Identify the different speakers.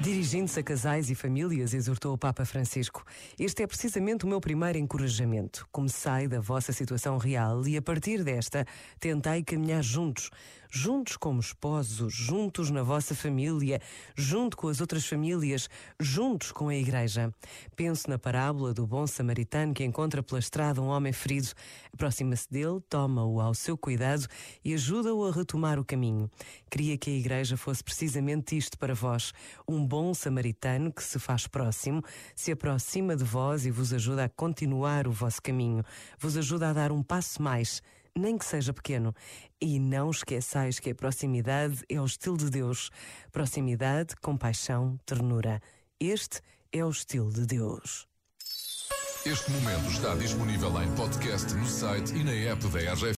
Speaker 1: Dirigindo-se a casais e famílias, exortou o Papa Francisco: Este é precisamente o meu primeiro encorajamento. Comecei da vossa situação real e, a partir desta, tentai caminhar juntos. Juntos como esposos, juntos na vossa família, junto com as outras famílias, juntos com a Igreja. Penso na parábola do bom samaritano que encontra pela estrada um homem ferido. Aproxima-se dele, toma-o ao seu cuidado e ajuda-o a retomar o caminho. Queria que a Igreja fosse precisamente isto para vós: um bom samaritano que se faz próximo, se aproxima de vós e vos ajuda a continuar o vosso caminho, vos ajuda a dar um passo mais, nem que seja pequeno. E não esqueçais que a proximidade é o estilo de Deus. Proximidade, compaixão, ternura. Este é o estilo de Deus.
Speaker 2: Este momento está disponível em podcast no site e na app da RGF.